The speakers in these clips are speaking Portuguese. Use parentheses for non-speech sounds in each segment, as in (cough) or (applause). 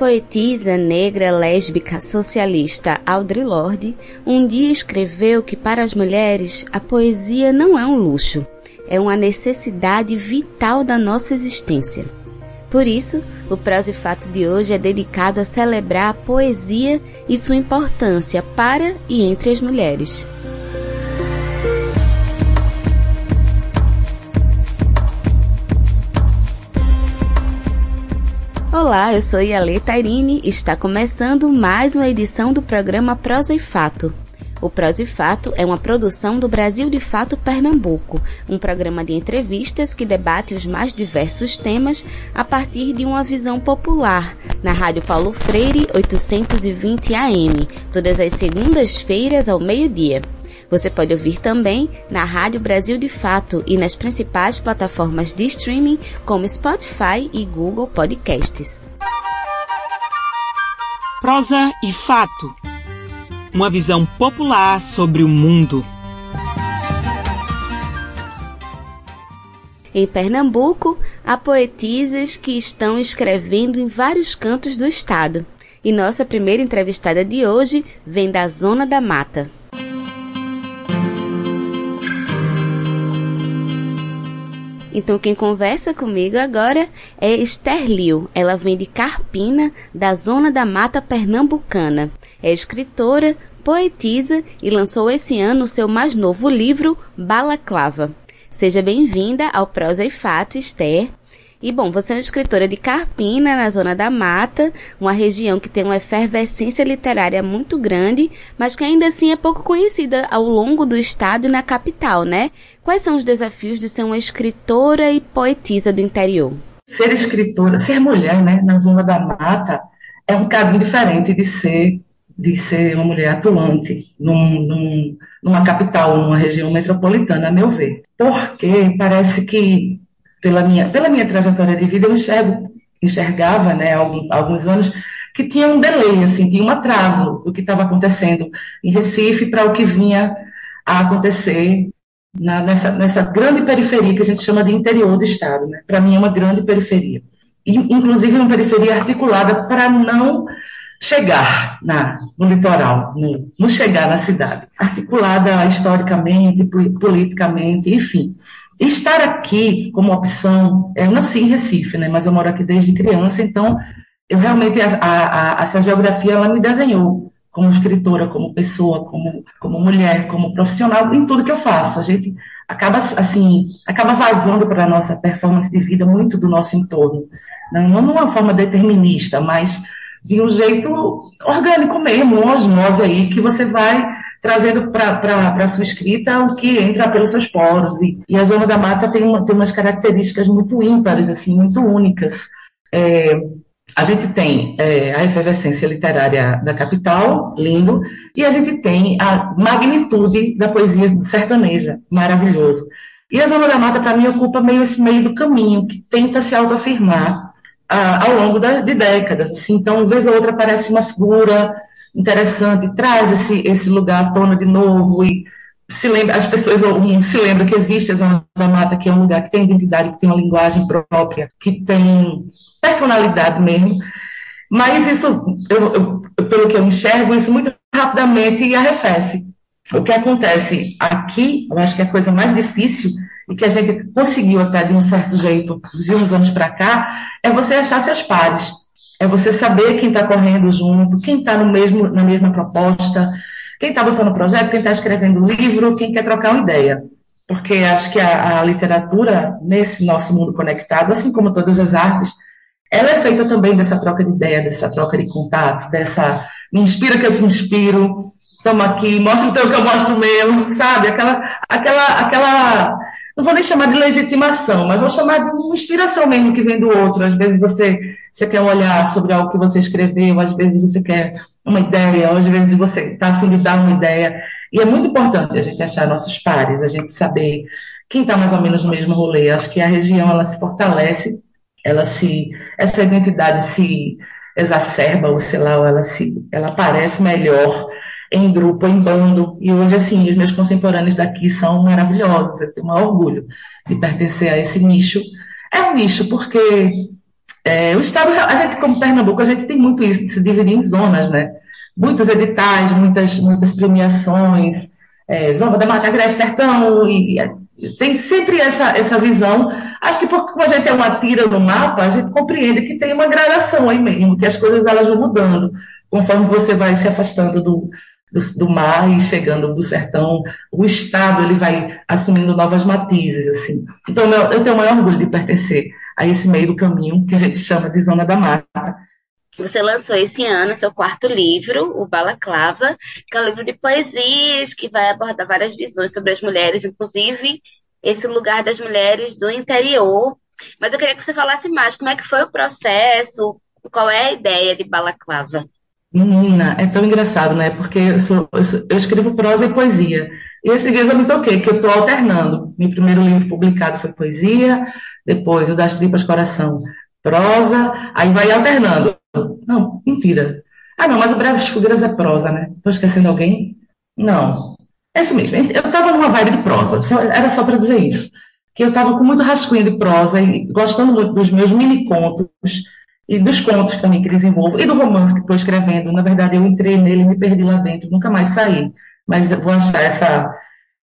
poetisa negra lésbica socialista Audre Lorde um dia escreveu que para as mulheres a poesia não é um luxo, é uma necessidade vital da nossa existência. Por isso, o Prosa e Fato de hoje é dedicado a celebrar a poesia e sua importância para e entre as mulheres. Olá, eu sou Yale Tairine e está começando mais uma edição do programa Prosa e Fato. O Prosa e Fato é uma produção do Brasil de Fato Pernambuco, um programa de entrevistas que debate os mais diversos temas a partir de uma visão popular, na Rádio Paulo Freire 820 AM, todas as segundas-feiras ao meio-dia. Você pode ouvir também na Rádio Brasil de Fato e nas principais plataformas de streaming como Spotify e Google Podcasts. Prosa e Fato Uma visão popular sobre o mundo. Em Pernambuco, há poetisas que estão escrevendo em vários cantos do estado. E nossa primeira entrevistada de hoje vem da Zona da Mata. Então quem conversa comigo agora é Esther Liu. Ela vem de Carpina, da zona da mata pernambucana. É escritora, poetisa e lançou esse ano o seu mais novo livro, Balaclava. Seja bem-vinda ao Prosa e Fato, Esther. E bom, você é uma escritora de Carpina, na Zona da Mata, uma região que tem uma efervescência literária muito grande, mas que ainda assim é pouco conhecida ao longo do estado e na capital, né? Quais são os desafios de ser uma escritora e poetisa do interior? Ser escritora, ser mulher, né, na Zona da Mata, é um caminho diferente de ser de ser uma mulher atuante num, num, numa capital, numa região metropolitana, a meu ver. Porque parece que pela minha, pela minha trajetória de vida, eu enxergo, enxergava, né, alguns anos, que tinha um delay, assim, tinha um atraso do que estava acontecendo em Recife para o que vinha a acontecer na, nessa, nessa grande periferia que a gente chama de interior do Estado. Né? Para mim é uma grande periferia. E, inclusive uma periferia articulada para não chegar na, no litoral, no, no chegar na cidade. Articulada historicamente, politicamente, enfim. Estar aqui como opção, eu nasci em Recife, né, mas eu moro aqui desde criança, então eu realmente, a, a, essa geografia, ela me desenhou como escritora, como pessoa, como, como mulher, como profissional, em tudo que eu faço. A gente acaba, assim, acaba vazando para a nossa performance de vida muito do nosso entorno. Não, não de uma forma determinista, mas de um jeito orgânico mesmo, uma osmose aí, que você vai trazendo para a sua escrita o que entra pelos seus poros. E, e a Zona da Mata tem, uma, tem umas características muito ímpares, assim, muito únicas. É, a gente tem é, a efervescência literária da capital, lindo, e a gente tem a magnitude da poesia sertaneja, maravilhoso. E a Zona da Mata, para mim, ocupa meio esse meio do caminho, que tenta se autoafirmar ah, ao longo da, de décadas. Assim. Então, vez ou outra aparece uma figura interessante, traz esse, esse lugar à tona de novo e se lembra, as pessoas um, se lembram que existe a Zona da Mata, que é um lugar que tem identidade, que tem uma linguagem própria, que tem personalidade mesmo. Mas isso, eu, eu, pelo que eu enxergo, isso muito rapidamente arrefece. O que acontece aqui, eu acho que é a coisa mais difícil e que a gente conseguiu até de um certo jeito, de uns anos para cá, é você achar seus pares. É você saber quem está correndo junto, quem está mesmo, na mesma proposta, quem está botando projeto, quem está escrevendo livro, quem quer trocar uma ideia. Porque acho que a, a, literatura, nesse nosso mundo conectado, assim como todas as artes, ela é feita também dessa troca de ideia, dessa troca de contato, dessa me inspira que eu te inspiro, estamos aqui, mostra o teu que eu mostro o meu, sabe? Aquela, aquela, aquela não vou nem chamar de legitimação, mas vou chamar de uma inspiração mesmo que vem do outro. Às vezes você, você quer olhar sobre algo que você escreveu, às vezes você quer uma ideia, às vezes você está afim de dar uma ideia. E é muito importante a gente achar nossos pares, a gente saber quem está mais ou menos no mesmo rolê. Acho que a região ela se fortalece, ela se, essa identidade se exacerba, ou sei lá, ela se, ela aparece melhor em grupo, em bando. E hoje, assim, os meus contemporâneos daqui são maravilhosos. Eu tenho um orgulho de pertencer a esse nicho. É um nicho porque É, o Estado, a gente, como Pernambuco, a gente tem muito isso, de se dividir em zonas, né? Muitos editais, muitas, muitas premiações, é, Zona da Mata Agreste Sertão, e, e, tem sempre essa, essa visão. Acho que porque como a gente é uma tira no mapa, a gente compreende que tem uma gradação aí mesmo, que as coisas elas vão mudando conforme você vai se afastando do, do, do, mar e chegando do sertão, o estado ele vai assumindo novas matizes assim. Então eu tenho o maior orgulho de pertencer a esse meio do caminho que a gente chama de zona da mata. Você lançou esse ano seu quarto livro, o Balaclava, que é um livro de poesias que vai abordar várias visões sobre as mulheres, inclusive esse lugar das mulheres do interior. Mas eu queria que você falasse mais como é que foi o processo, qual é a ideia de Balaclava. Menina, é tão engraçado, né? Porque eu, sou, eu, sou, eu, escrevo prosa e poesia. E esses dias eu me toquei, que eu estou alternando. Meu primeiro livro publicado foi poesia, depois o Das Tripas Coração, prosa, aí vai alternando. Não, mentira. Ah, não, mas o Breves Fogueiras é prosa, né? Estou esquecendo alguém? Não. É isso mesmo. Eu estava numa vibe de prosa, era só para dizer isso. Que eu estava com muito rascunho de prosa e gostando muito dos meus mini contos e dos contos também que desenvolvo, e do romance que estou escrevendo. Na verdade, eu entrei nele me perdi lá dentro, nunca mais saí, mas vou achar essa,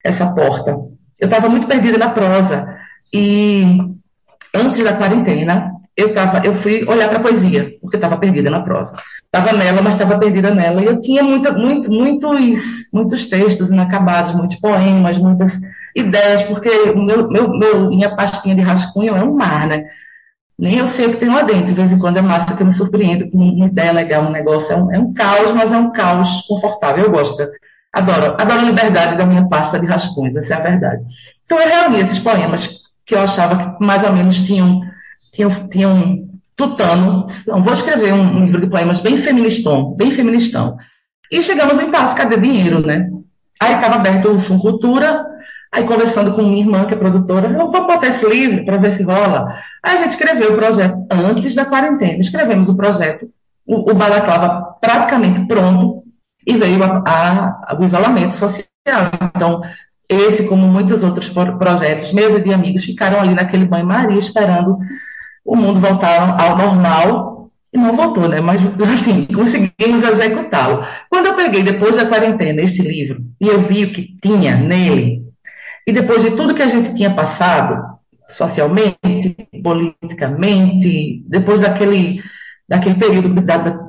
essa porta. Eu estava muito perdida na prosa, e antes da quarentena, eu, tava, eu fui olhar para a poesia, porque estava perdida na prosa. Estava nela, mas estava perdida nela, e eu tinha muita, muito, muitos, muitos textos inacabados, muitos poemas, muitas ideias, porque meu, meu, meu, minha pastinha de rascunho é um mar, né? Nem eu sei o que tem lá dentro. De vez em quando é massa que eu me surpreendo com uma ideia legal, um negócio. É um, é um caos, mas é um caos confortável. Eu gosto. Adoro. Adoro a liberdade da minha pasta de rascunhos, essa é a verdade. Então eu reuni esses poemas que eu achava que mais ou menos tinham, tinham, tinham tutano. Então, vou escrever um, um livro de poemas bem feministão, bem feministão. E chegamos no impasse, cadê dinheiro, né? Aí estava aberto o Fundo Cultura, Aí, conversando com minha irmã, que é produtora, eu vou botar esse livro para ver se rola. Aí, a gente escreveu o projeto antes da quarentena. Escrevemos o projeto, o, o balaclava praticamente pronto, e veio a, a, o isolamento social. Então, esse, como muitos outros projetos, mesa de amigos, ficaram ali naquele banho-maria esperando o mundo voltar ao normal, e não voltou, né? Mas, assim, conseguimos executá-lo. Quando eu peguei, depois da quarentena, esse livro, e eu vi o que tinha nele, e depois de tudo que a gente tinha passado, socialmente, politicamente, depois daquele, daquele período, de,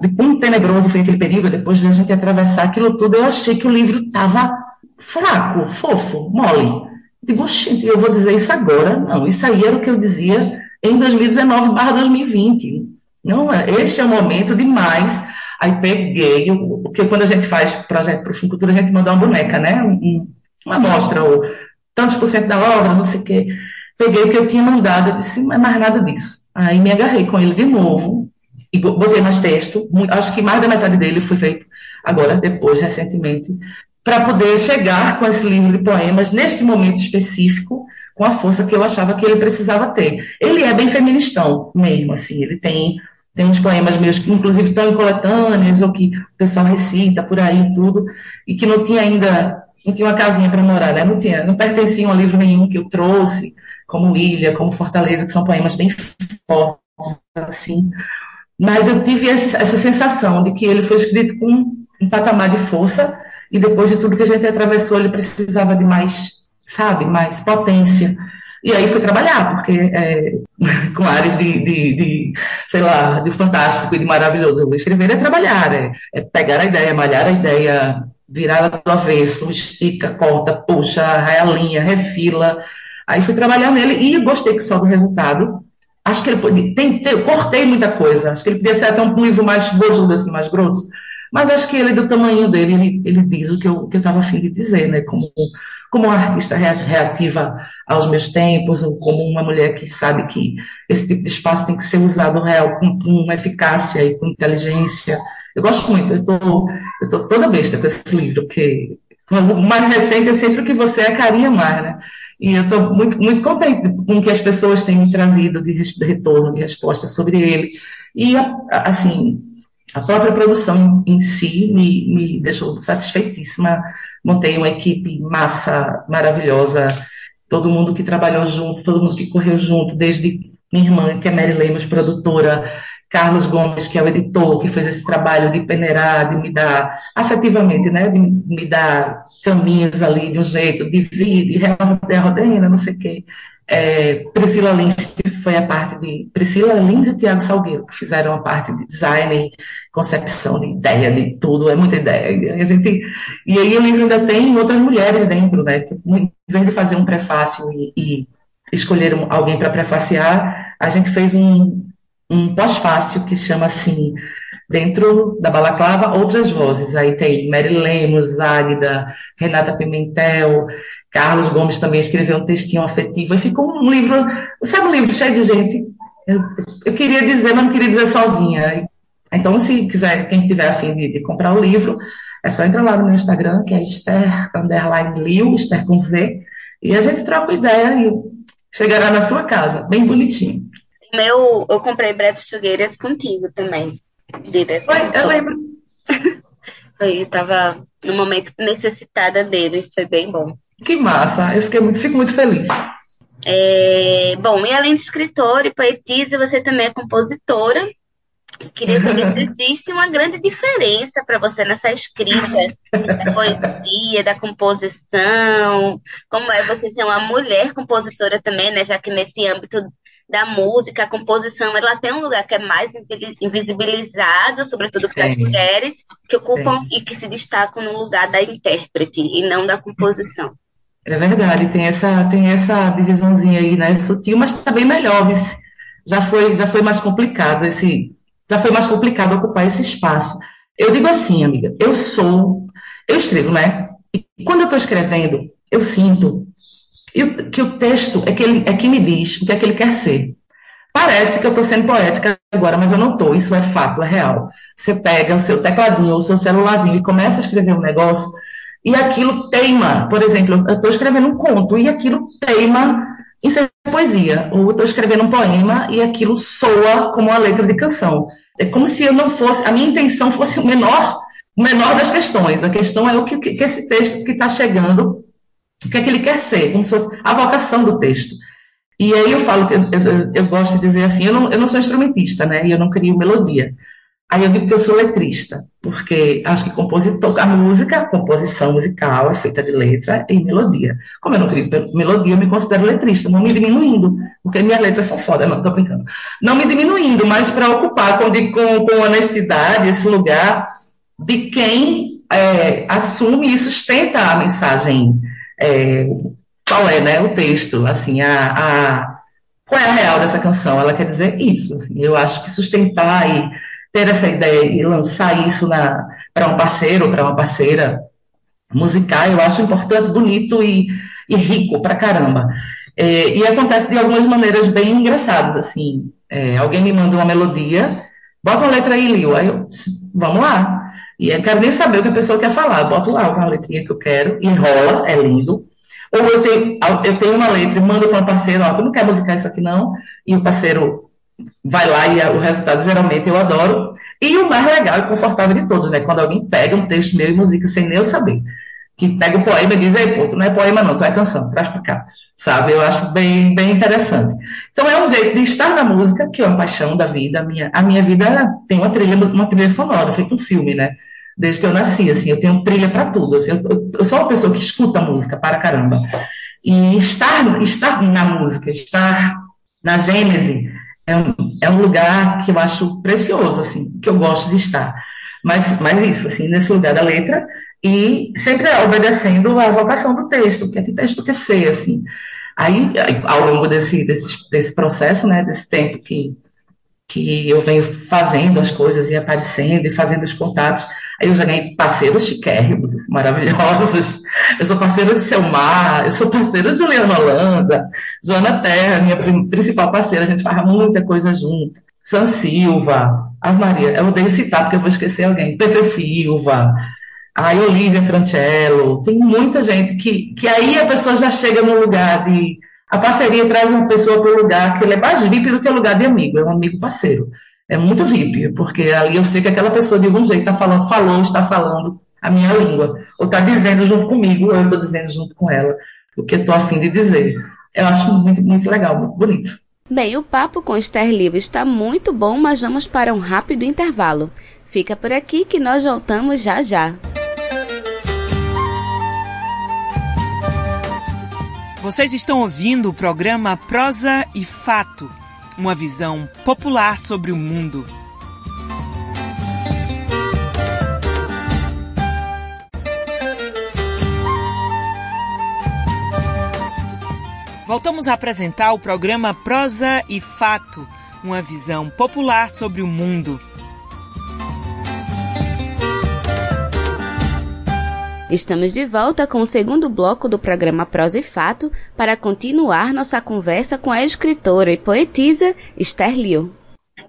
de quão tenebroso foi aquele período, depois de a gente atravessar aquilo tudo, eu achei que o livro estava fraco, fofo, mole. Digo, gente, eu vou dizer isso agora? Não, isso aí era o que eu dizia em 2019/2020. Não, este é o momento demais. Aí peguei, porque quando a gente faz projeto para o Cultura, a gente manda uma boneca, né? uma amostra, ou tantos por cento da obra, não sei o quê. Peguei o que eu tinha mandado e disse, mas mais nada disso. Aí me agarrei com ele de novo e botei mais texto. Acho que mais da metade dele foi feito agora, depois, recentemente, para poder chegar com esse livro de poemas, neste momento específico, com a força que eu achava que ele precisava ter. Ele é bem feministão mesmo, assim, ele tem tem uns poemas meus que, inclusive, estão em coletâneas, ou que o pessoal recita por aí e tudo, e que não tinha ainda não tinha uma casinha para morar, né? Não tinha, não pertenciam a livro nenhum que eu trouxe, como Ilha, como Fortaleza, que são poemas bem fortes, assim. Mas eu tive essa, essa sensação de que ele foi escrito com um patamar de força e depois de tudo que a gente atravessou, ele precisava de mais, sabe, mais potência. E aí fui trabalhar, porque é, (laughs) com áreas de, de, de, sei lá, de fantástico e de maravilhoso. Escrever é trabalhar, é, é pegar a ideia, malhar a ideia, virar do avesso, estica, corta, puxa, realinha, refila. Aí fui trabalhar nele e gostei que só do resultado. Acho que ele podia, tem, tem, cortei muita coisa. Acho que ele podia ser até um livro mais bojudo, assim, mais grosso. Mas acho que ele, do tamanho dele, ele, ele diz o que eu estava afim de dizer, né? Como, como uma artista reativa aos meus tempos, ou como uma mulher que sabe que esse tipo de espaço tem que ser usado real com, com eficácia e com inteligência eu gosto muito, eu tô, eu tô toda besta com esse livro, porque o mais recente é sempre o que você é carinha mais, né? E eu estou muito, muito contente com o que as pessoas têm me trazido de retorno, de resposta sobre ele. E, assim, a própria produção em si me, me deixou satisfeitíssima. Montei uma equipe massa, maravilhosa, todo mundo que trabalhou junto, todo mundo que correu junto, desde minha irmã, que é Mary Lemos, produtora, Carlos Gomes, que é o editor, que fez esse trabalho de peneirar, de me dar, afetivamente, né, de me dar caminhos ali de um jeito, divide, rodena, não sei o quê. É, Priscila Lins, que foi a parte de. Priscila Lins e Tiago Salgueiro, que fizeram a parte de design, concepção de ideia, de tudo, é muita ideia. E, a gente, e aí o livro ainda tem outras mulheres dentro, né? Em vez de fazer um prefácio e, e escolher alguém para prefaciar, a gente fez um, um pós-fácil que chama assim, dentro da balaclava, outras vozes. Aí tem Mary Lemos, Águida, Renata Pimentel, Carlos Gomes também escreveu um textinho afetivo, e ficou um livro, sabe um livro cheio de gente? Eu, eu queria dizer, mas não queria dizer sozinha. Então, se quiser, quem tiver afim de, de comprar o livro, é só entrar lá no meu Instagram, que é Esther Underline Liu, Esther com Z, e a gente troca ideia e chegará na sua casa, bem bonitinho. Meu, eu comprei Breves Fogueiras contigo também. Direto. Foi, eu lembro. (laughs) foi, eu tava no momento necessitada dele, foi bem bom. Que massa, eu fiquei muito, fico muito feliz. É, bom, e além de escritora e poetisa, você também é compositora. Queria saber se (laughs) existe uma grande diferença para você nessa escrita da poesia, da composição. Como é você ser uma mulher compositora também, né? Já que nesse âmbito da música, a composição, ela tem um lugar que é mais invisibilizado, sobretudo para as mulheres, que ocupam e que se destacam no lugar da intérprete e não da composição. É verdade, tem essa, tem essa divisãozinha aí, né? Sutil, mas está bem melhor. Já foi, já foi mais complicado esse, já foi mais complicado ocupar esse espaço. Eu digo assim, amiga, eu sou, eu escrevo, né? E quando eu estou escrevendo, eu sinto que o texto é que, ele, é que me diz o que é que ele quer ser. Parece que eu estou sendo poética agora, mas eu não estou. Isso é fato, é real. Você pega o seu tecladinho, o seu celularzinho e começa a escrever um negócio e aquilo teima. Por exemplo, eu estou escrevendo um conto e aquilo teima em ser poesia. Ou estou escrevendo um poema e aquilo soa como uma letra de canção. É como se eu não fosse, a minha intenção fosse o menor, o menor das questões. A questão é o que, que esse texto que está chegando, o que é que ele quer ser, como se fosse a vocação do texto. E aí eu falo, eu, eu, eu gosto de dizer assim, eu não, eu não sou instrumentista, né? E eu não crio melodia. Aí eu digo que eu sou letrista, porque acho que compositor, a música, a composição musical é feita de letra e melodia. Como eu não crio melodia, eu me considero letrista, não me diminuindo, porque minhas letras são foda, não, tô brincando. Não me diminuindo, mas para ocupar com, com, com honestidade esse lugar de quem é, assume e sustenta a mensagem. É, qual é, né, o texto, assim, a, a, qual é a real dessa canção? Ela quer dizer isso, assim, eu acho que sustentar e ter essa ideia e lançar isso para um parceiro, para uma parceira musical, eu acho importante, bonito e, e rico para caramba. É, e acontece de algumas maneiras bem engraçadas, assim, é, alguém me manda uma melodia, bota uma letra aí, Lio, aí eu, vamos lá. E eu quero nem saber o que a pessoa quer falar, boto lá uma letrinha que eu quero, enrola, é lindo. Ou eu tenho, eu tenho uma letra e mando para um parceiro, ó, tu não quer musicar isso aqui não? E o parceiro vai lá e o resultado geralmente eu adoro. E o mais legal e confortável de todos, né? Quando alguém pega um texto meu e música sem nem eu saber. Que pega o poema e diz, ei, pô, tu não é poema não, tu é canção, traz pra cá. Sabe? Eu acho bem, bem interessante. Então é um jeito de estar na música, que é uma paixão da vida. A minha, a minha vida tem uma trilha, uma trilha sonora, feito um filme, né? Desde que eu nasci, assim, eu tenho trilha para tudo. Assim, eu, eu, sou uma pessoa que escuta música para caramba. E estar, estar na música, estar na gênese, é um, é um lugar que eu acho precioso, assim, que eu gosto de estar. Mas, mas isso, assim, nesse lugar da letra, e sempre obedecendo à vocação do texto, que é que texto quer ser, assim. Aí, ao longo desse, desse, desse processo, né, desse tempo que, que eu venho fazendo as coisas e aparecendo e fazendo os contatos, eu já ganhei parceiros chiquérrimos, assim, maravilhosos. Eu sou parceira de Selmar, eu sou parceira de Juliana Holanda, Joana Terra, minha principal parceira, a gente faz muita coisa junto. San Silva, a Maria, eu odeio citar porque eu vou esquecer alguém. PC Silva, a Olivia Francello, tem muita gente que, que aí a pessoa já chega no lugar de. A parceria traz uma pessoa para o lugar que ele é mais VIP do que o lugar de amigo, é um amigo parceiro é muito VIP, porque ali eu sei que aquela pessoa de algum jeito está falando, falou, está falando a minha língua, ou está dizendo junto comigo, ou eu estou dizendo junto com ela o que eu estou afim de dizer. Eu acho muito, muito legal, muito bonito. Bem, o papo com Esther Livre está muito bom, mas vamos para um rápido intervalo. Fica por aqui que nós voltamos já já. Vocês estão ouvindo o programa Prosa e Fato, uma visão popular sobre o mundo. Voltamos a apresentar o programa Prosa e Fato, uma visão popular sobre o mundo. Estamos de volta com o segundo bloco do programa Prosa e Fato para continuar nossa conversa com a escritora e poetisa Esther Liu.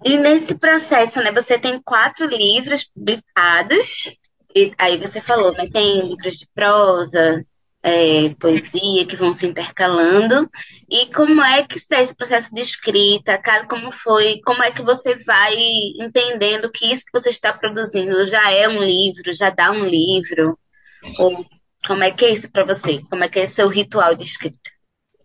E nesse processo, né, você tem quatro livros publicados, e aí você falou, né, tem livros de prosa, é, poesia que vão se intercalando. E como é que está esse processo de escrita? Como foi? Como é que você vai entendendo que isso que você está produzindo já é um livro, já dá um livro? Ou como é que é isso para você? Como é que é seu ritual de escrita?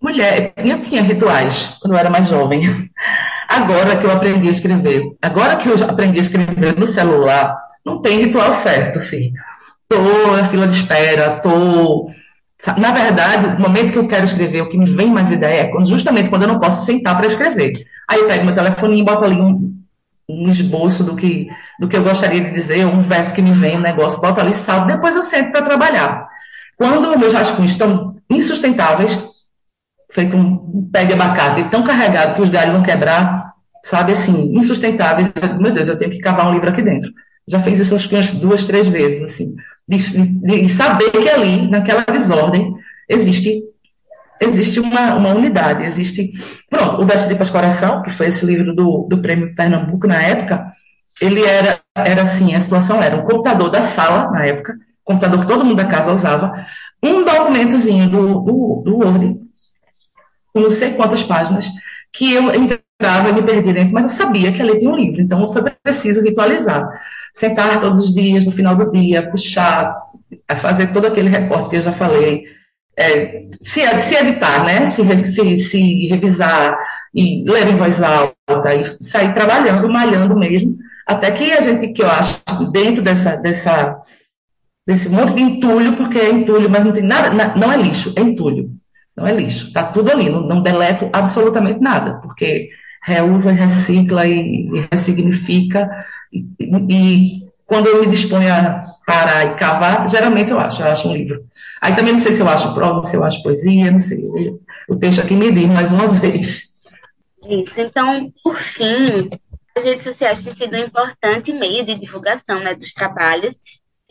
Mulher, eu tinha rituais quando eu era mais jovem. (laughs) Agora que eu aprendi a escrever, agora que eu aprendi a escrever no celular, não tem ritual certo, assim. Tô na fila de espera, tô. Na verdade, o momento que eu quero escrever, o que me vem mais ideia é justamente quando eu não posso sentar para escrever. Aí eu pego meu telefone e boto ali um, um esboço do que, do que eu gostaria de dizer, um verso que me vem, um negócio, boto ali, salvo, depois eu sento para trabalhar. Quando meus rascunhos estão insustentáveis, feito um pé de abacate tão carregado que os galhos vão quebrar, sabe, assim, insustentáveis, meu Deus, eu tenho que cavar um livro aqui dentro. Já fiz isso umas duas, três vezes, assim, de, de, de saber que ali, naquela desordem, existe existe uma, uma unidade, existe... Pronto, o Das Tripas Coração, que foi esse livro do, do Prêmio Pernambuco na época, ele era, era assim, a situação era um computador da sala, na época, computador que todo mundo da casa usava, um documentozinho do, do, do Word, com não sei quantas páginas, que eu entrava e me perdia dentro, mas eu sabia que ali tinha um livro, então foi preciso ritualizar. Sentar todos os dias, no final do dia, puxar, fazer todo aquele recorte que eu já falei, é, se, se editar, né? Se, se, se revisar e ler em voz alta e sair trabalhando, malhando mesmo, até que a gente, que eu acho, dentro dessa, dessa, desse monte de entulho, porque é entulho, mas não tem nada, não é lixo, é entulho, não é lixo, está tudo ali, não, não deleto absolutamente nada, porque reusa, recicla e, e ressignifica, e, e, quando eu me disponho a parar e cavar, geralmente eu acho, eu acho um livro. Aí também não sei se eu acho prova, se eu acho poesia, não sei. O texto aqui me diz mais uma (laughs) vez. Isso, então, por fim, as redes sociais têm sido um importante meio de divulgação né, dos trabalhos,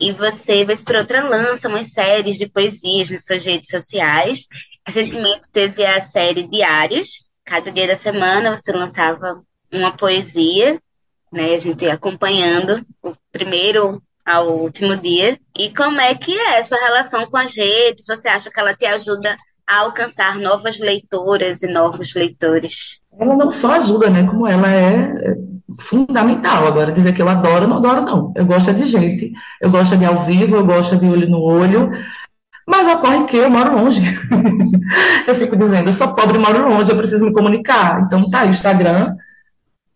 e você, vez por outra, lança umas séries de poesias nas suas redes sociais. Recentemente teve a série Diários, cada dia da semana você lançava uma poesia, né, a gente acompanhando o primeiro ao último dia. E como é que é a sua relação com as redes? Você acha que ela te ajuda a alcançar novas leitoras e novos leitores? Ela não só ajuda, né? Como ela é fundamental. Agora, dizer que eu adoro, não adoro, não. Eu gosto de gente, eu gosto de ao vivo, eu gosto de olho no olho. Mas ocorre que eu moro longe. (laughs) eu fico dizendo, eu sou pobre e moro longe, eu preciso me comunicar. Então tá, Instagram,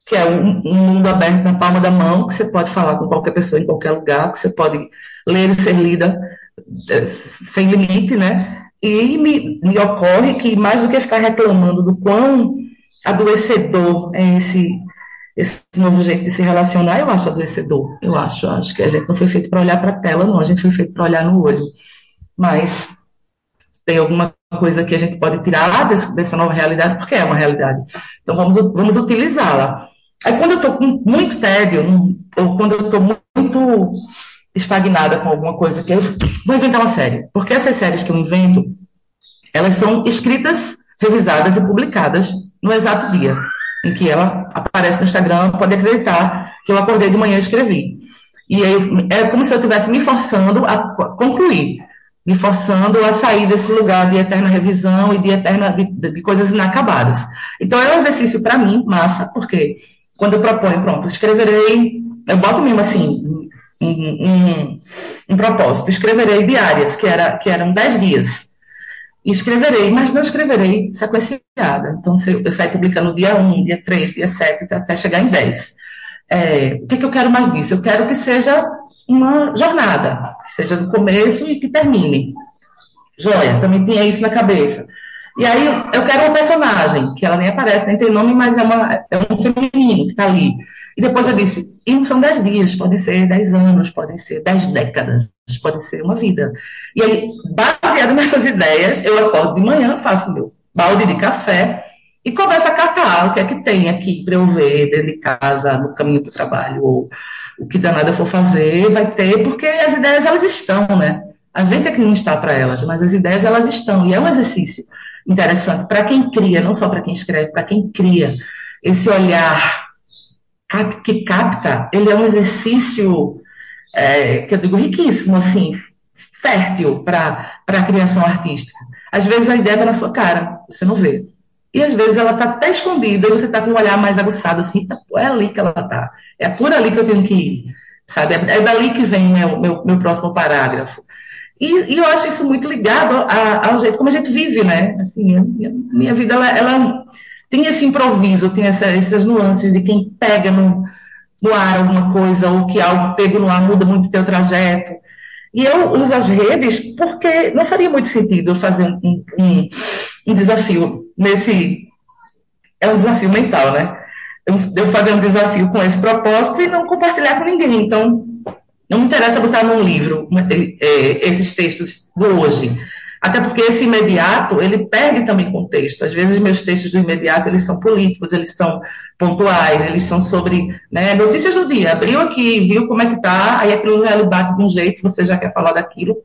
que é um, mundo aberto na palma da mão, que você pode falar com qualquer pessoa em qualquer lugar, que você pode ler e ser lida é, sem limite, né? E me, me ocorre que, mais do que ficar reclamando do quão adoecedor é esse, esse novo jeito de se relacionar, eu acho adoecedor. Eu acho, acho que a gente não foi feito para olhar para a tela, não, a gente foi feito para olhar no olho. Mas tem alguma coisa que a gente pode tirar desse, dessa nova realidade, porque é uma realidade. Então vamos, vamos utilizá-la. Aí quando eu estou com muito tédio, ou quando eu estou muito estagnada com alguma coisa, que eu vou inventar uma série. Porque essas séries que eu invento, elas são escritas, revisadas e publicadas no exato dia em que ela aparece no Instagram, pode acreditar que eu acordei de manhã e escrevi. E aí, é como se eu estivesse me forçando a concluir, me forçando a sair desse lugar de eterna revisão e de eterna de, de coisas inacabadas. Então é um exercício para mim massa, porque quando eu proponho, pronto, escreverei, eu boto mesmo assim, um, um, um propósito, escreverei diárias, que, era, que eram dez dias. escreverei, mas não escreverei sequenciada. Então, eu saio publicando dia 1, dia 3, dia 7, até chegar em 10. É, o que, que eu quero mais disso? Eu quero que seja uma jornada, que seja do começo e que termine. Joia, também tinha isso na cabeça. E aí eu quero uma personagem, que ela nem aparece, nem tem nome, mas é, uma, é um feminino que está ali. E depois eu disse, não são dez dias, podem ser dez anos, podem ser dez décadas, pode ser uma vida. E aí, baseado nessas ideias, eu acordo de manhã, faço meu balde de café e começo a catar o que é que tem aqui para eu ver dentro de casa, no caminho para o trabalho, ou o que danada eu for fazer, vai ter, porque as ideias elas estão, né? A gente é que não está para elas, mas as ideias elas estão. E é um exercício interessante para quem cria, não só para quem escreve, para quem cria. Esse olhar que capta, ele é um exercício é, que eu digo riquíssimo, assim, fértil para a criação artística. Às vezes a ideia está na sua cara, você não vê. E às vezes ela está até escondida e você está com um olhar mais aguçado, assim, tá, é ali que ela está. É por ali que eu tenho que ir, sabe? É, é dali que vem meu, meu, meu próximo parágrafo. E, e, eu acho isso muito ligado ao jeito como a gente vive, né? Assim, a minha, minha vida, ela, ela, tem esse improviso, tem essa, essas nuances de quem pega no, no ar alguma coisa, ou que algo pego no ar muda muito o teu trajeto. E eu uso as redes porque não faria muito sentido eu fazer um, um, um desafio nesse. É um desafio mental, né? Eu, eu fazer um desafio com esse propósito e não compartilhar com ninguém. Então, não me interessa botar num livro é, esses textos do hoje. Até porque esse imediato, ele perde também contexto. Às vezes, meus textos do imediato, eles são políticos, eles são pontuais, eles são sobre né, notícias do dia. Abriu aqui, viu como é que tá, aí aquilo já bate de um jeito, você já quer falar daquilo.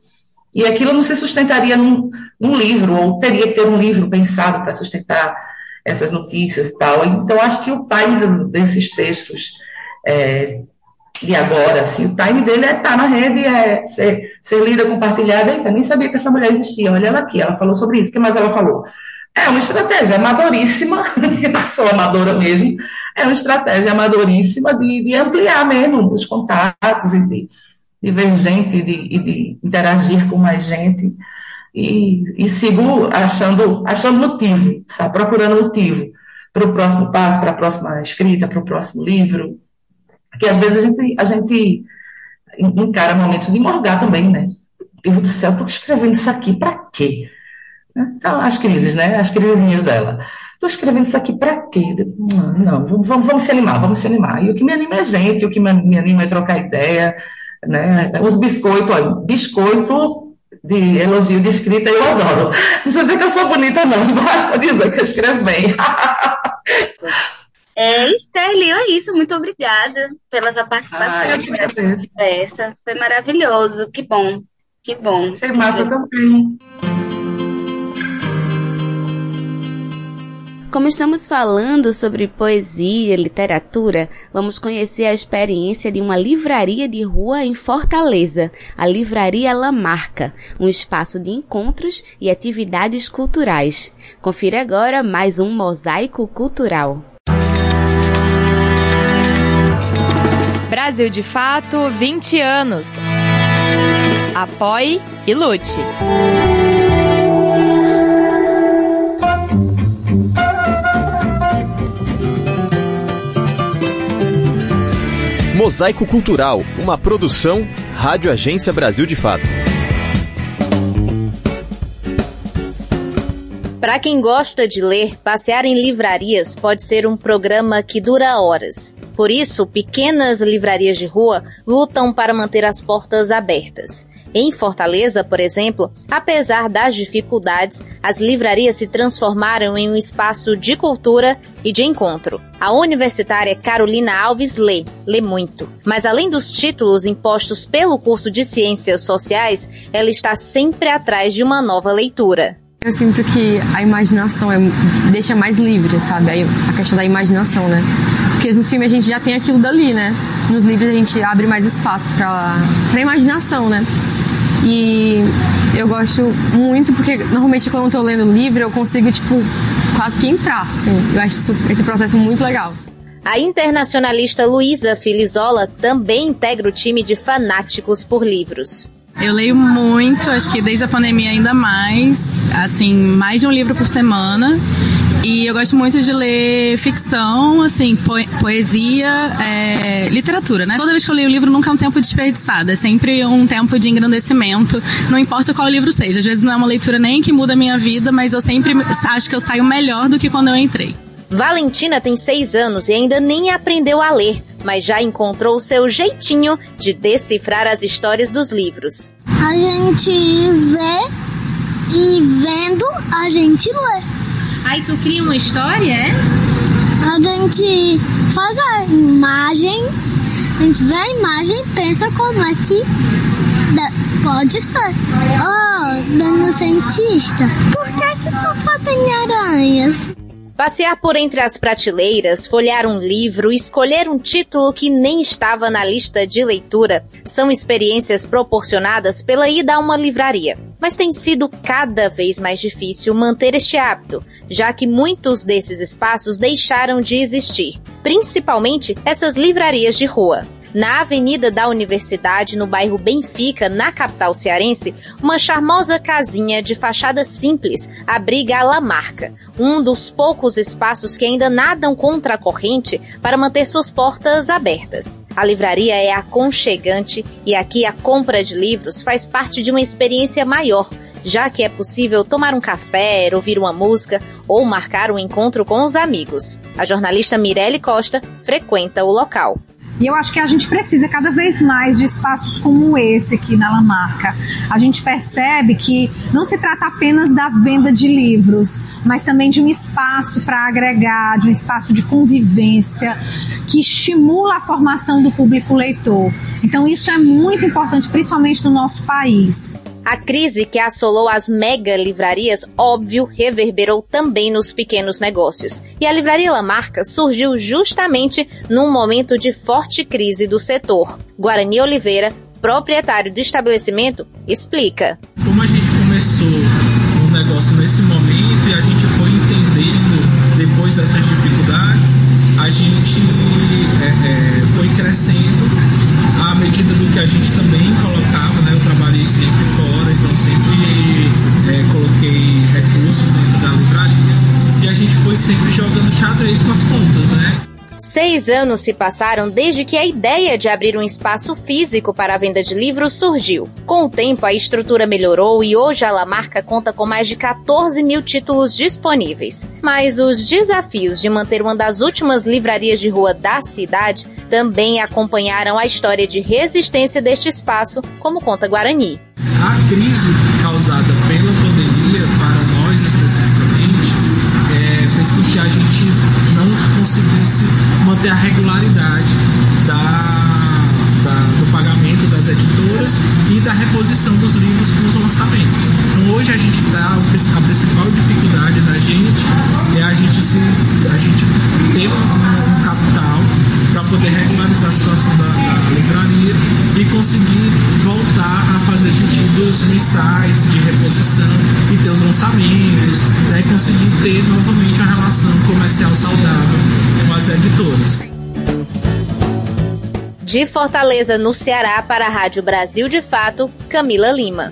E aquilo não se sustentaria num, num livro, ou teria que ter um livro pensado para sustentar essas notícias e tal. Então, acho que o time desses textos é, de agora, assim, o time dele é estar tá na rede, é ser, ser lida, compartilhada. Eita, nem sabia que essa mulher existia. Olha ela aqui, ela falou sobre isso. O que mais ela falou? É uma estratégia amadoríssima, (laughs) não sou amadora mesmo, é uma estratégia amadoríssima de, de ampliar mesmo os contatos e de, de ver gente, de, e de interagir com mais gente. E, e sigo achando, achando motivo, sabe? procurando motivo para o próximo passo, para a próxima escrita, para o próximo livro, porque às vezes a gente, a gente encara momentos de morgar também, né? Deus do céu, estou escrevendo isso aqui para quê? Né? As crises, né? As crisinhas dela. Estou escrevendo isso aqui para quê? Não, não vamos, vamos, se animar, vamos se animar. E o que me anima é gente, o que me anima é trocar ideia, né? Os biscoitos, olha, biscoito de elogio de escrita eu adoro. Não precisa dizer que eu sou bonita, não, (laughs) basta dizer que eu escrevo bem. (laughs) É, Esther é isso. Muito obrigada pela sua participação Ai, nessa conversa. Foi maravilhoso. Que bom. Que bom. Você é massa também. Como estamos falando sobre poesia e literatura, vamos conhecer a experiência de uma livraria de rua em Fortaleza, a Livraria Lamarca, um espaço de encontros e atividades culturais. Confira agora mais um mosaico cultural. Brasil de Fato 20 anos. Apoie e lute. Mosaico Cultural, uma produção Rádio Agência Brasil de Fato. Para quem gosta de ler, passear em livrarias pode ser um programa que dura horas. Por isso, pequenas livrarias de rua lutam para manter as portas abertas. Em Fortaleza, por exemplo, apesar das dificuldades, as livrarias se transformaram em um espaço de cultura e de encontro. A universitária Carolina Alves lê, lê muito. Mas além dos títulos impostos pelo curso de Ciências Sociais, ela está sempre atrás de uma nova leitura. Eu sinto que a imaginação é, deixa mais livre, sabe? A questão da imaginação, né? Porque nos filmes a gente já tem aquilo dali, né? Nos livros a gente abre mais espaço para pra imaginação, né? E eu gosto muito porque normalmente quando eu tô lendo livro eu consigo, tipo, quase que entrar, assim. Eu acho isso, esse processo muito legal. A internacionalista Luísa Filizola também integra o time de fanáticos por livros. Eu leio muito, acho que desde a pandemia ainda mais, assim, mais de um livro por semana. E eu gosto muito de ler ficção, assim, poesia, é, literatura, né? Toda vez que eu leio o livro, nunca é um tempo desperdiçado. É sempre um tempo de engrandecimento, não importa qual livro seja. Às vezes não é uma leitura nem que muda a minha vida, mas eu sempre acho que eu saio melhor do que quando eu entrei. Valentina tem seis anos e ainda nem aprendeu a ler, mas já encontrou o seu jeitinho de decifrar as histórias dos livros. A gente vê e vendo a gente lê. Aí tu cria uma história, é? A gente faz a imagem, a gente vê a imagem e pensa como é que pode ser. Oh, dando cientista, por que esse sofá tem aranhas? Passear por entre as prateleiras, folhear um livro, escolher um título que nem estava na lista de leitura são experiências proporcionadas pela ida a uma livraria. Mas tem sido cada vez mais difícil manter este hábito, já que muitos desses espaços deixaram de existir, principalmente essas livrarias de rua. Na Avenida da Universidade, no bairro Benfica, na capital cearense, uma charmosa casinha de fachada simples abriga a Lamarca, um dos poucos espaços que ainda nadam contra a corrente para manter suas portas abertas. A livraria é aconchegante e aqui a compra de livros faz parte de uma experiência maior, já que é possível tomar um café, ouvir uma música ou marcar um encontro com os amigos. A jornalista Mirelle Costa frequenta o local. E eu acho que a gente precisa cada vez mais de espaços como esse aqui na Lamarca. A gente percebe que não se trata apenas da venda de livros, mas também de um espaço para agregar, de um espaço de convivência que estimula a formação do público leitor. Então isso é muito importante, principalmente no nosso país. A crise que assolou as mega livrarias, óbvio, reverberou também nos pequenos negócios. E a Livraria Lamarca surgiu justamente num momento de forte crise do setor. Guarani Oliveira, proprietário do estabelecimento, explica. Como a gente começou o negócio nesse momento e a gente foi entendendo depois dessas dificuldades, a gente é, é, foi crescendo à medida do que a gente também colocava, né? Trabalhei sempre fora, então sempre é, coloquei recursos dentro da livraria e a gente foi sempre jogando xadrez com as contas, né? Seis anos se passaram desde que a ideia de abrir um espaço físico para a venda de livros surgiu. Com o tempo, a estrutura melhorou e hoje a Lamarca conta com mais de 14 mil títulos disponíveis. Mas os desafios de manter uma das últimas livrarias de rua da cidade também acompanharam a história de resistência deste espaço, como conta Guarani. A crise causada manter a regularidade da, da, do pagamento das editoras e da reposição dos livros com os lançamentos. Então hoje a gente está a principal dificuldade da gente é a gente se a gente ter um, capital poder regularizar a situação da, da, livraria e conseguir voltar a fazer pedidos mensais de reposição e ter os lançamentos, né, e conseguir ter novamente uma relação comercial saudável com as editoras. De Fortaleza, no Ceará, para a Rádio Brasil de Fato, Camila Lima.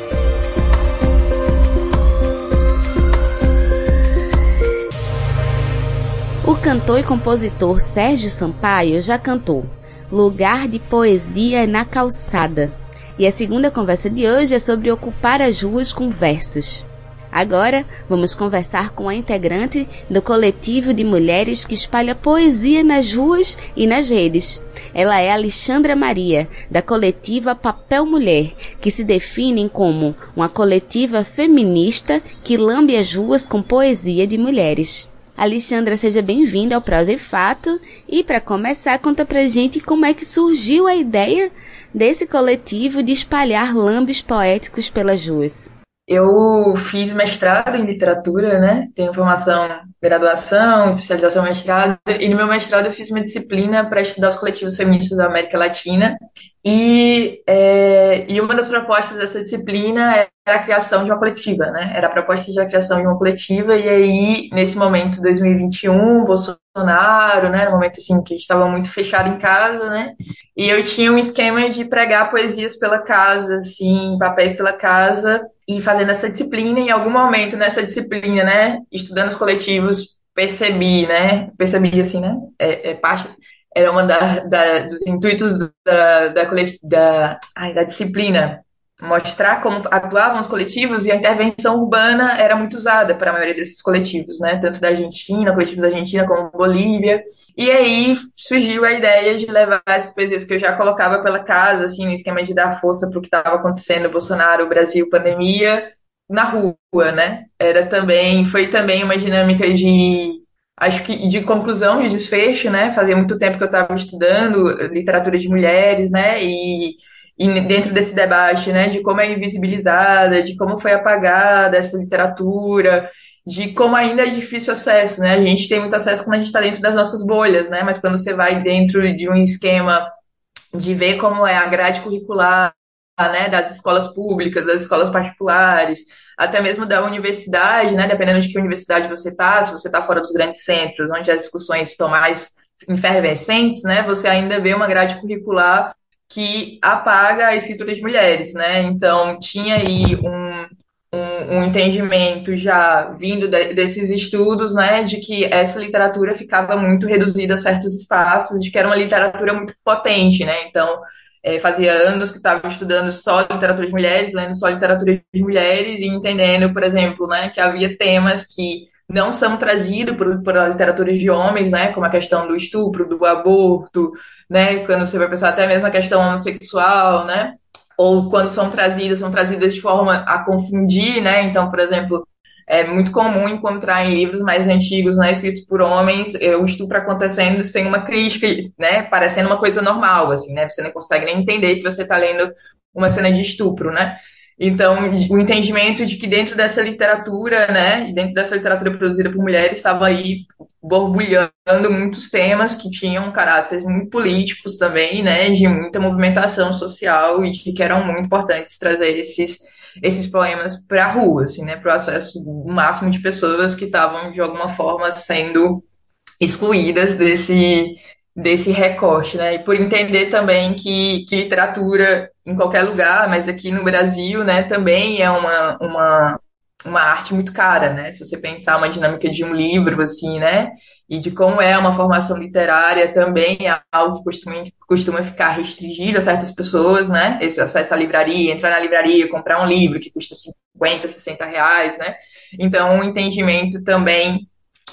cantor e compositor Sérgio Sampaio já cantou Lugar de Poesia na Calçada. E a segunda conversa de hoje é sobre ocupar as ruas com versos. Agora, vamos conversar com a integrante do coletivo de mulheres que espalha poesia nas ruas e nas redes. Ela é Alexandra Maria, da coletiva Papel Mulher, que se define como uma coletiva feminista que lambe as ruas com poesia de mulheres. Alexandra, seja bem-vinda ao Prosa e Fato. E para começar, conta pra gente como é que surgiu a ideia desse coletivo de espalhar lambes poéticos pelas ruas. Eu fiz mestrado em literatura, né? Tenho formação, graduação, especialização, mestrado. E no meu mestrado eu fiz uma disciplina para estudar os coletivos feministas da América Latina. E, é, e uma das propostas dessa disciplina era a criação de uma coletiva, né? Era a proposta de a criação de uma coletiva. E aí, nesse momento, 2021, Bolsonaro, né? No momento assim que a gente estava muito fechado em casa, né? E eu tinha um esquema de pregar poesias pela casa, assim, papéis pela casa e fazendo essa disciplina, em algum momento nessa disciplina, né, estudando os coletivos, percebi, né, percebi assim, né, é, é parte, era uma da, da, dos intuitos da, da, da, ai, da disciplina, mostrar como atuavam os coletivos e a intervenção urbana era muito usada para a maioria desses coletivos, né? Tanto da Argentina, coletivos da Argentina como Bolívia. E aí surgiu a ideia de levar essas poesias que eu já colocava pela casa, assim, no esquema de dar força para o que estava acontecendo, Bolsonaro, Brasil, pandemia, na rua, né? Era também, foi também uma dinâmica de acho que de conclusão, de desfecho, né? Fazia muito tempo que eu estava estudando literatura de mulheres, né? E e dentro desse debate, né, de como é invisibilizada, de como foi apagada essa literatura, de como ainda é difícil acesso, né? A gente tem muito acesso quando a gente está dentro das nossas bolhas, né? Mas quando você vai dentro de um esquema de ver como é a grade curricular, né, das escolas públicas, das escolas particulares, até mesmo da universidade, né, dependendo de que universidade você está, se você está fora dos grandes centros, onde as discussões estão mais efervescentes, né, você ainda vê uma grade curricular que apaga a escritura de mulheres, né? Então, tinha aí um, um, um entendimento já vindo de, desses estudos, né, de que essa literatura ficava muito reduzida a certos espaços, de que era uma literatura muito potente, né? Então, é, fazia anos que estava estudando só literatura de mulheres, lendo só literatura de mulheres e entendendo, por exemplo, né, que havia temas que não são trazidos por, por literatura de homens, né, como a questão do estupro, do aborto, né, quando você vai pensar até mesmo a questão homossexual, né, ou quando são trazidas, são trazidas de forma a confundir, né, então, por exemplo, é muito comum encontrar em livros mais antigos, né, escritos por homens, é, o estupro acontecendo sem uma crítica, né, parecendo uma coisa normal, assim, né, você não consegue nem entender que você está lendo uma cena de estupro, né, então, o entendimento de que dentro dessa literatura, né, dentro dessa literatura produzida por mulheres, estava aí borbulhando muitos temas que tinham caráteres muito políticos também, né, de muita movimentação social e de que eram muito importantes trazer esses esses poemas para a rua, assim, né, para o acesso máximo de pessoas que estavam de alguma forma sendo excluídas desse desse recorte, né? E por entender também que, que literatura em qualquer lugar, mas aqui no Brasil, né, também é uma, uma, uma arte muito cara, né? Se você pensar uma dinâmica de um livro, assim, né? E de como é uma formação literária também é algo que costuma, costuma ficar restringido a certas pessoas, né? Esse acesso à livraria, entrar na livraria, comprar um livro que custa 50, 60 reais, né? Então, um entendimento também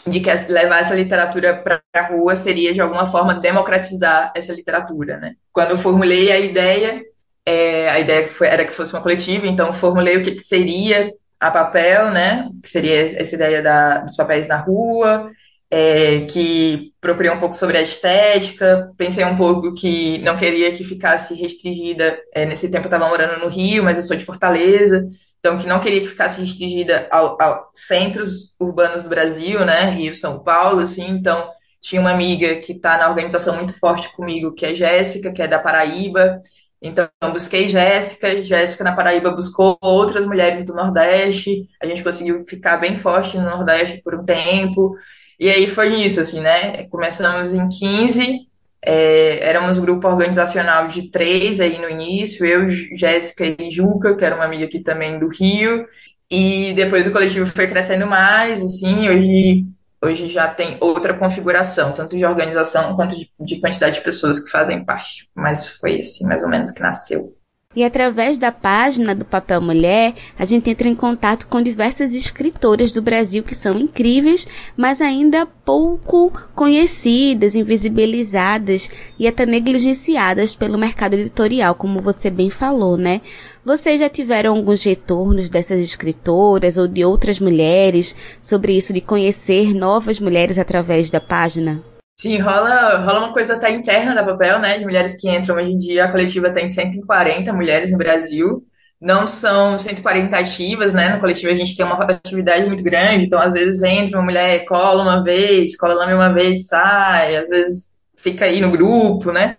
de que levar essa literatura para a rua seria, de alguma forma, democratizar essa literatura, né? Quando eu formulei a ideia, é, a ideia foi, era que fosse uma coletiva, então formulei o que, que seria a papel, né? Que seria essa ideia da, dos papéis na rua, é, que procurei um pouco sobre a estética, pensei um pouco que não queria que ficasse restringida. É, nesse tempo eu estava morando no Rio, mas eu sou de Fortaleza, então, que não queria que ficasse restringida aos ao centros urbanos do Brasil, né, Rio, São Paulo, assim, então tinha uma amiga que está na organização muito forte comigo, que é Jéssica, que é da Paraíba, então busquei Jéssica, Jéssica na Paraíba buscou outras mulheres do Nordeste, a gente conseguiu ficar bem forte no Nordeste por um tempo, e aí foi isso, assim, né, começamos em 15, é, éramos grupo organizacional de três aí no início, eu, Jéssica e Juca, que era uma amiga aqui também do Rio, e depois o coletivo foi crescendo mais, assim, hoje, hoje já tem outra configuração, tanto de organização quanto de, de quantidade de pessoas que fazem parte, mas foi assim, mais ou menos, que nasceu. E através da página do Papel Mulher, a gente entra em contato com diversas escritoras do Brasil que são incríveis, mas ainda pouco conhecidas, invisibilizadas e até negligenciadas pelo mercado editorial, como você bem falou, né? Vocês já tiveram alguns retornos dessas escritoras ou de outras mulheres sobre isso de conhecer novas mulheres através da página? Sim, rola, rola uma coisa até interna da papel, né? De mulheres que entram hoje em dia. A coletiva tem 140 mulheres no Brasil. Não são 140 ativas, né? No coletivo a gente tem uma rotatividade muito grande, então às vezes entra uma mulher, cola uma vez, cola lame uma vez, sai, às vezes fica aí no grupo, né?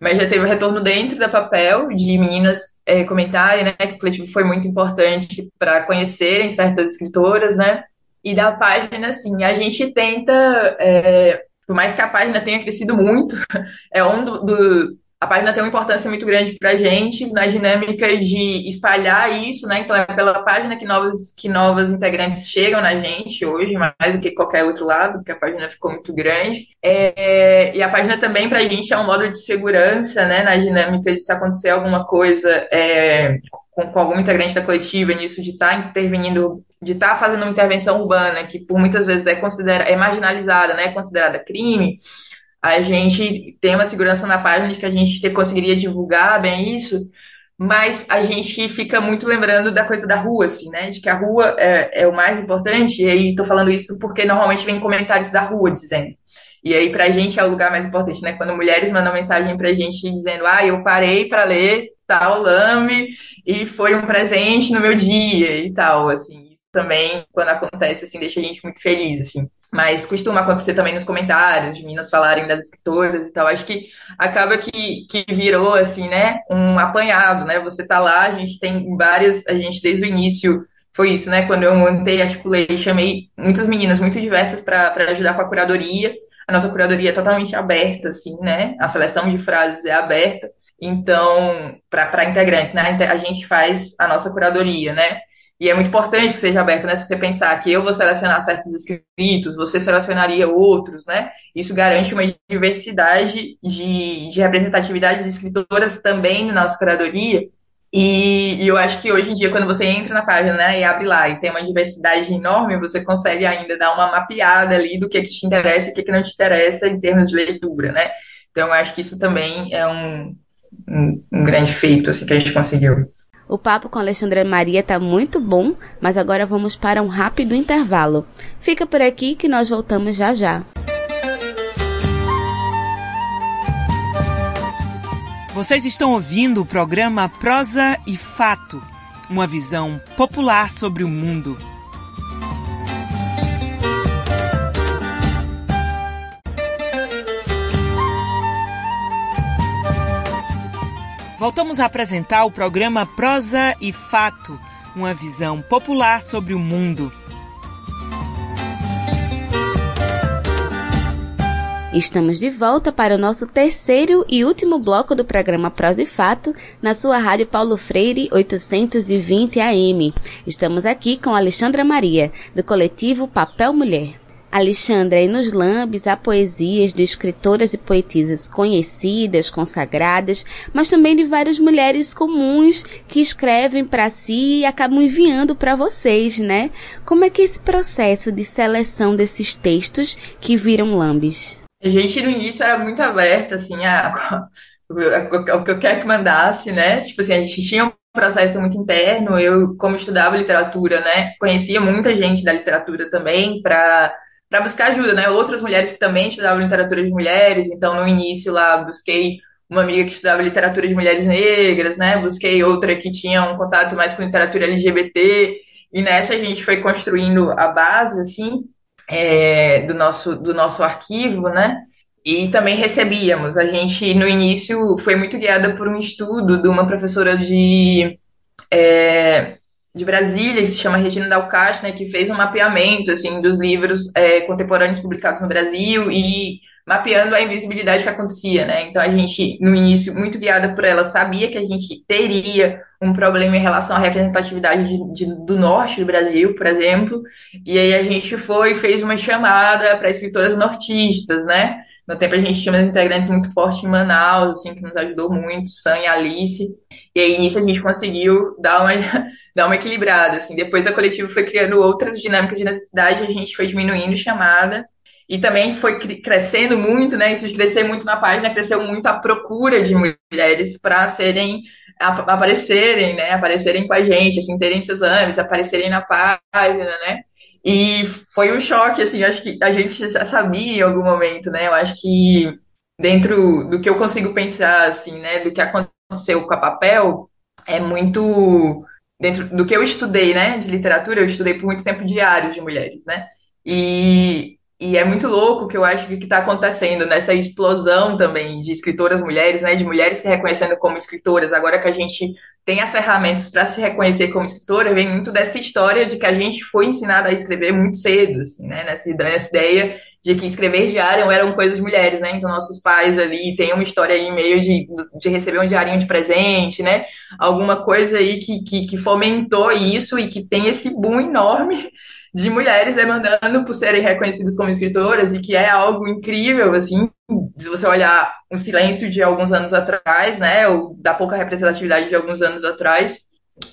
Mas já teve um retorno dentro da papel de meninas é, comentarem, né? Que o coletivo foi muito importante para conhecerem certas escritoras, né? E da página, assim, a gente tenta é, por mais que a página tenha crescido muito, (laughs) é um do, do a página tem uma importância muito grande para a gente na dinâmica de espalhar isso, né? Então é pela página que novas, que novas integrantes chegam na gente hoje, mais do que qualquer outro lado, porque a página ficou muito grande. É, e a página também para a gente é um modo de segurança, né? Na dinâmica de se acontecer alguma coisa é, com, algum integrante da coletiva nisso de estar tá intervenindo, de estar tá fazendo uma intervenção urbana, que por muitas vezes é considerada, é marginalizada, né? É considerada crime a gente tem uma segurança na página de que a gente conseguiria divulgar bem isso, mas a gente fica muito lembrando da coisa da rua, assim, né? De que a rua é, é o mais importante, e aí tô falando isso porque normalmente vem comentários da rua dizendo. E aí, pra gente é o lugar mais importante, né? Quando mulheres mandam mensagem pra gente dizendo, ah, eu parei para ler tal lame e foi um presente no meu dia e tal, assim. Também, quando acontece, assim, deixa a gente muito feliz, assim. Mas costuma acontecer também nos comentários, de meninas falarem das escritoras e tal. Acho que acaba que, que virou, assim, né, um apanhado, né? Você tá lá, a gente tem várias, a gente desde o início foi isso, né? Quando eu montei, articulei, chamei muitas meninas muito diversas para ajudar com a curadoria. A nossa curadoria é totalmente aberta, assim, né? A seleção de frases é aberta. Então, para integrantes, né? A gente faz a nossa curadoria, né? E é muito importante que seja aberto, né? Se você pensar que eu vou selecionar certos escritos, você selecionaria outros, né? Isso garante uma diversidade de, de representatividade de escritoras também na nossa curadoria. E, e, eu acho que hoje em dia, quando você entra na página né, e abre lá e tem uma diversidade enorme, você consegue ainda dar uma mapeada ali do que, que te interessa e o que, que não te interessa em termos de leitura, né? Então, eu acho que isso também é um, um, um grande feito assim, que a gente conseguiu. O papo com Alexandra Maria tá muito bom, mas agora vamos para um rápido intervalo. Fica por aqui que nós voltamos já já. Vocês estão ouvindo o programa Prosa e Fato, uma visão popular sobre o mundo. Voltamos a apresentar o programa Prosa e Fato, uma visão popular sobre o mundo. Estamos de volta para o nosso terceiro e último bloco do programa Prosa e Fato na sua rádio Paulo Freire 820 AM. Estamos aqui com Alexandra Maria, do coletivo Papel Mulher. Alexandra, e nos lambes há poesias de escritoras e poetisas conhecidas, consagradas, mas também de várias mulheres comuns que escrevem para si e acabam enviando para vocês, né? Como é que é esse processo de seleção desses textos que viram lambes? A gente no início era muito aberta, assim, a, o que eu quero que mandasse, né? Tipo assim, a gente tinha um processo muito interno. Eu, como estudava literatura, né, conhecia muita gente da literatura também para para buscar ajuda, né? Outras mulheres que também estudavam literatura de mulheres, então no início lá busquei uma amiga que estudava literatura de mulheres negras, né? Busquei outra que tinha um contato mais com literatura LGBT, e nessa a gente foi construindo a base, assim, é, do, nosso, do nosso arquivo, né? E também recebíamos. A gente, no início, foi muito guiada por um estudo de uma professora de é, de Brasília, que se chama Regina Dalcast, né, que fez um mapeamento assim dos livros é, contemporâneos publicados no Brasil e mapeando a invisibilidade que acontecia, né? Então a gente, no início, muito guiada por ela, sabia que a gente teria um problema em relação à representatividade de, de, do norte do Brasil, por exemplo, e aí a gente foi fez uma chamada para escritoras nortistas, né? No tempo a gente tinha umas integrantes muito fortes em Manaus, assim, que nos ajudou muito, Sam e Alice. E aí nisso a gente conseguiu dar uma, (laughs) dar uma equilibrada, assim. Depois a coletiva foi criando outras dinâmicas de necessidade, a gente foi diminuindo chamada. E também foi crescendo muito, né? Isso de crescer muito na página, cresceu muito a procura de mulheres para serem aparecerem, né? Aparecerem com a gente, assim, terem seus exames, aparecerem na página, né? E foi um choque, assim, acho que a gente já sabia em algum momento, né? Eu acho que dentro do que eu consigo pensar, assim, né, do que aconteceu com a papel, é muito dentro do que eu estudei, né, de literatura, eu estudei por muito tempo diários de mulheres, né? E, e é muito louco que eu acho que está acontecendo nessa explosão também de escritoras mulheres, né, de mulheres se reconhecendo como escritoras, agora que a gente tem as ferramentas para se reconhecer como escritora, vem muito dessa história de que a gente foi ensinada a escrever muito cedo, assim, né? Nessa, nessa ideia de que escrever diário eram coisas de mulheres, né? Então, nossos pais ali têm uma história aí meio de, de receber um diarinho de presente, né? Alguma coisa aí que, que, que fomentou isso e que tem esse boom enorme de mulheres demandando por serem reconhecidas como escritoras e que é algo incrível, assim, se você olhar o silêncio de alguns anos atrás, né, ou da pouca representatividade de alguns anos atrás.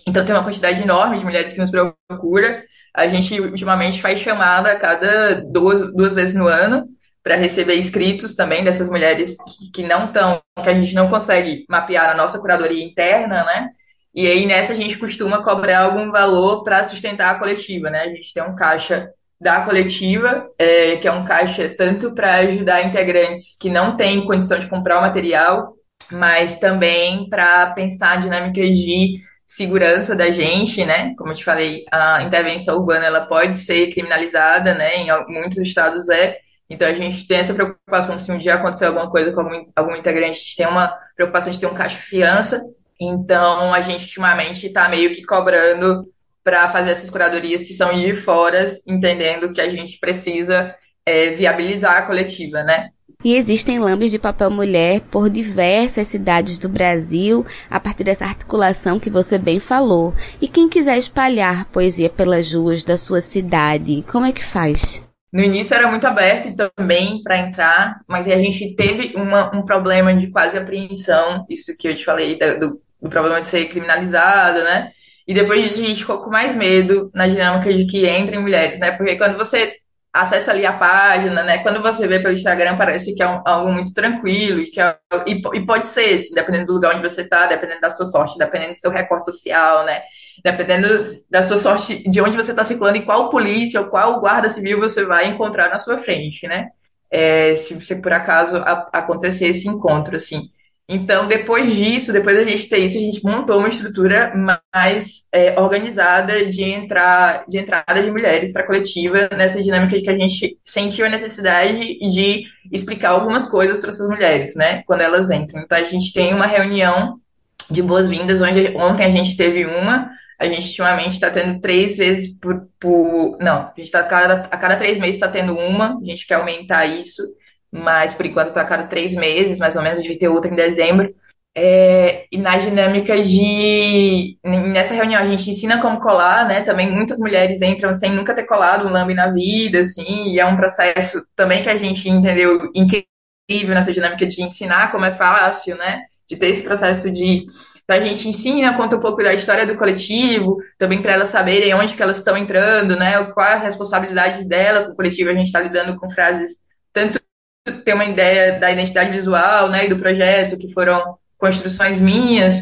Então tem uma quantidade enorme de mulheres que nos procura. A gente ultimamente faz chamada a cada duas, duas vezes no ano para receber escritos também dessas mulheres que, que não estão, que a gente não consegue mapear na nossa curadoria interna, né? E aí nessa a gente costuma cobrar algum valor para sustentar a coletiva, né? A gente tem um caixa da coletiva, é, que é um caixa tanto para ajudar integrantes que não têm condição de comprar o material, mas também para pensar dinâmicas de segurança da gente, né? Como eu te falei, a intervenção urbana ela pode ser criminalizada, né? Em muitos estados é. Então a gente tem essa preocupação se um dia acontecer alguma coisa com algum, algum integrante, a gente tem uma preocupação de ter um caixa de fiança então, a gente ultimamente está meio que cobrando para fazer essas curadorias que são de fora, entendendo que a gente precisa é, viabilizar a coletiva, né? E existem lambes de papel mulher por diversas cidades do Brasil, a partir dessa articulação que você bem falou. E quem quiser espalhar poesia pelas ruas da sua cidade, como é que faz? No início era muito aberto também para entrar, mas a gente teve uma, um problema de quase apreensão, isso que eu te falei do, do problema de ser criminalizada, né? E depois disso a gente ficou com mais medo na dinâmica de que entrem mulheres, né? Porque quando você acessa ali a página, né? Quando você vê pelo Instagram, parece que é um, algo muito tranquilo e que é, e, e, pode ser, assim, dependendo do lugar onde você está, dependendo da sua sorte, dependendo do seu recorde social, né? Dependendo da sua sorte, de onde você está circulando e qual polícia ou qual guarda civil você vai encontrar na sua frente, né? É, se você por acaso a, acontecer esse encontro, assim. Então, depois disso, depois da gente ter isso, a gente montou uma estrutura mais é, organizada de, entrar, de entrada de mulheres para a coletiva, nessa dinâmica de que a gente sentiu a necessidade de explicar algumas coisas para essas mulheres, né, quando elas entram. Então, a gente tem uma reunião de boas-vindas, onde ontem a gente teve uma, a gente ultimamente está tendo três vezes por, por. Não, a gente está a cada, a cada três meses está tendo uma, a gente quer aumentar isso mas por enquanto está a cada três meses, mais ou menos, vai ter outra em dezembro. É, e na dinâmica de. Nessa reunião a gente ensina como colar, né? Também muitas mulheres entram sem nunca ter colado um lambe na vida, assim, e é um processo também que a gente entendeu incrível nessa dinâmica de ensinar como é fácil, né? De ter esse processo de. Então a gente ensina, conta um pouco da história do coletivo, também para elas saberem onde que elas estão entrando, né? Qual é a responsabilidade dela com o coletivo. A gente está lidando com frases tanto ter uma ideia da identidade visual, né, e do projeto, que foram construções minhas,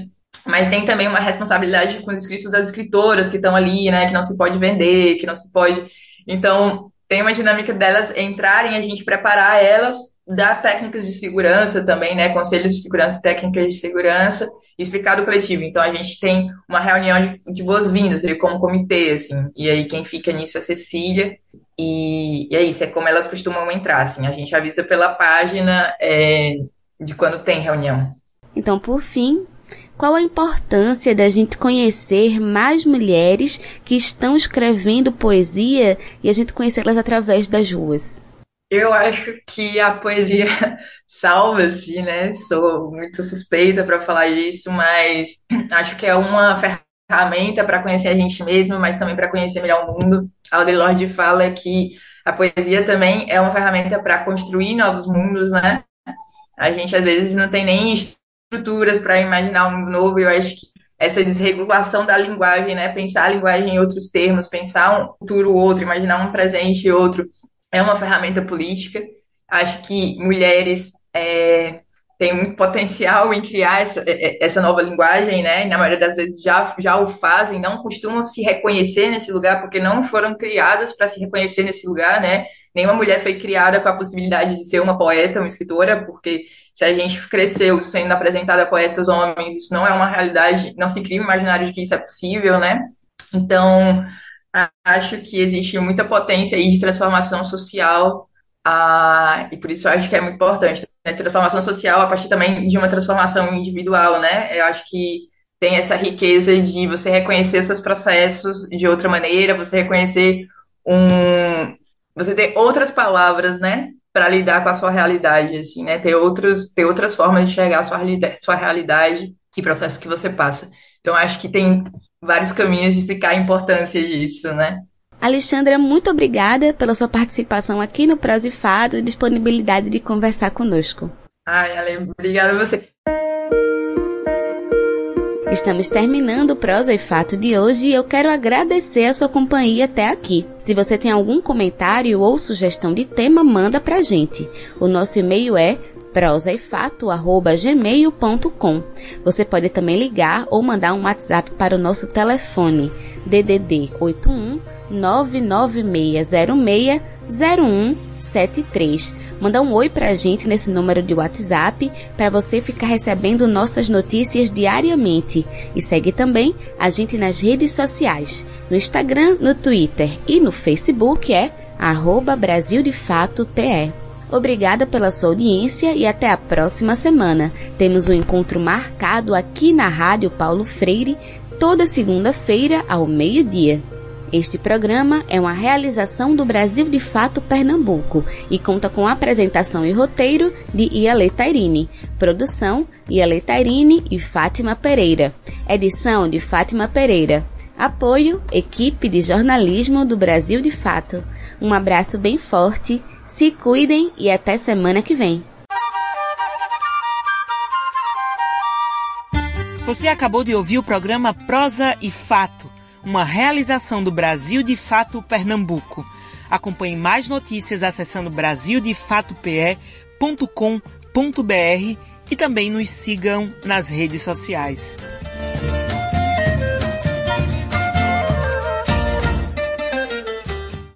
mas tem também uma responsabilidade com os escritos das escritoras que estão ali, né, que não se pode vender, que não se pode. Então, tem uma dinâmica delas entrarem, a gente preparar elas, dar técnicas de segurança também, né, conselhos de segurança, técnicas de segurança, explicar do coletivo. Então, a gente tem uma reunião de, de boas-vindas, como comitê, assim, e aí quem fica nisso é Cecília, e, e é isso, é como elas costumam entrar, assim, a gente avisa pela página é, de quando tem reunião. Então, por fim, qual a importância da gente conhecer mais mulheres que estão escrevendo poesia e a gente conhecê-las através das ruas? Eu acho que a poesia (laughs) salva-se, né? Sou muito suspeita para falar disso, mas (clears throat) acho que é uma ferramenta para conhecer a gente mesmo, mas também para conhecer melhor o mundo. Audre Lorde fala que a poesia também é uma ferramenta para construir novos mundos, né? A gente às vezes não tem nem estruturas para imaginar um mundo novo, eu acho que essa desregulação da linguagem, né? Pensar a linguagem em outros termos, pensar um futuro outro, imaginar um presente outro, é uma ferramenta política. Acho que mulheres é, têm muito potencial em criar essa, é, é, essa nova linguagem, né? E na maioria das vezes já, já o fazem, não costumam se reconhecer nesse lugar, porque não foram criadas para se reconhecer nesse lugar, né? Nenhuma mulher foi criada com a possibilidade de ser uma poeta, uma escritora, porque se a gente cresceu sendo apresentada a poetas homens, isso não é uma realidade, não se cria o imaginário de que isso é possível, né? Então, acho que existe muita potência aí de transformação social, ah, e por isso acho que é muito importante. Né? Transformação social a partir também de uma transformação individual, né? Eu acho que tem essa riqueza de você reconhecer seus processos de outra maneira, você reconhecer um. Você ter outras palavras, né? Para lidar com a sua realidade, assim, né? Ter, outros, ter outras formas de enxergar a sua, sua realidade e processos que você passa. Então, acho que tem vários caminhos de explicar a importância disso, né? Alexandra, muito obrigada pela sua participação aqui no Prós e Fado e disponibilidade de conversar conosco. Ai, Ale, obrigada a você. Estamos terminando o Prosa e Fato de hoje e eu quero agradecer a sua companhia até aqui. Se você tem algum comentário ou sugestão de tema, manda pra gente. O nosso e-mail é prosaefato@gmail.com. Você pode também ligar ou mandar um WhatsApp para o nosso telefone DDD 81 99606 0173. Manda um oi pra gente nesse número de WhatsApp para você ficar recebendo nossas notícias diariamente. E segue também a gente nas redes sociais, no Instagram, no Twitter e no Facebook é arroba Brasil de Fato PE. Obrigada pela sua audiência e até a próxima semana. Temos um encontro marcado aqui na Rádio Paulo Freire, toda segunda-feira ao meio-dia. Este programa é uma realização do Brasil de Fato Pernambuco e conta com apresentação e roteiro de Iale Tairine, produção Iale Tairine e Fátima Pereira, edição de Fátima Pereira. Apoio, equipe de jornalismo do Brasil de Fato. Um abraço bem forte se cuidem e até semana que vem. Você acabou de ouvir o programa Prosa e Fato, uma realização do Brasil de Fato Pernambuco. Acompanhe mais notícias acessando brasildefatope.com.br e também nos sigam nas redes sociais.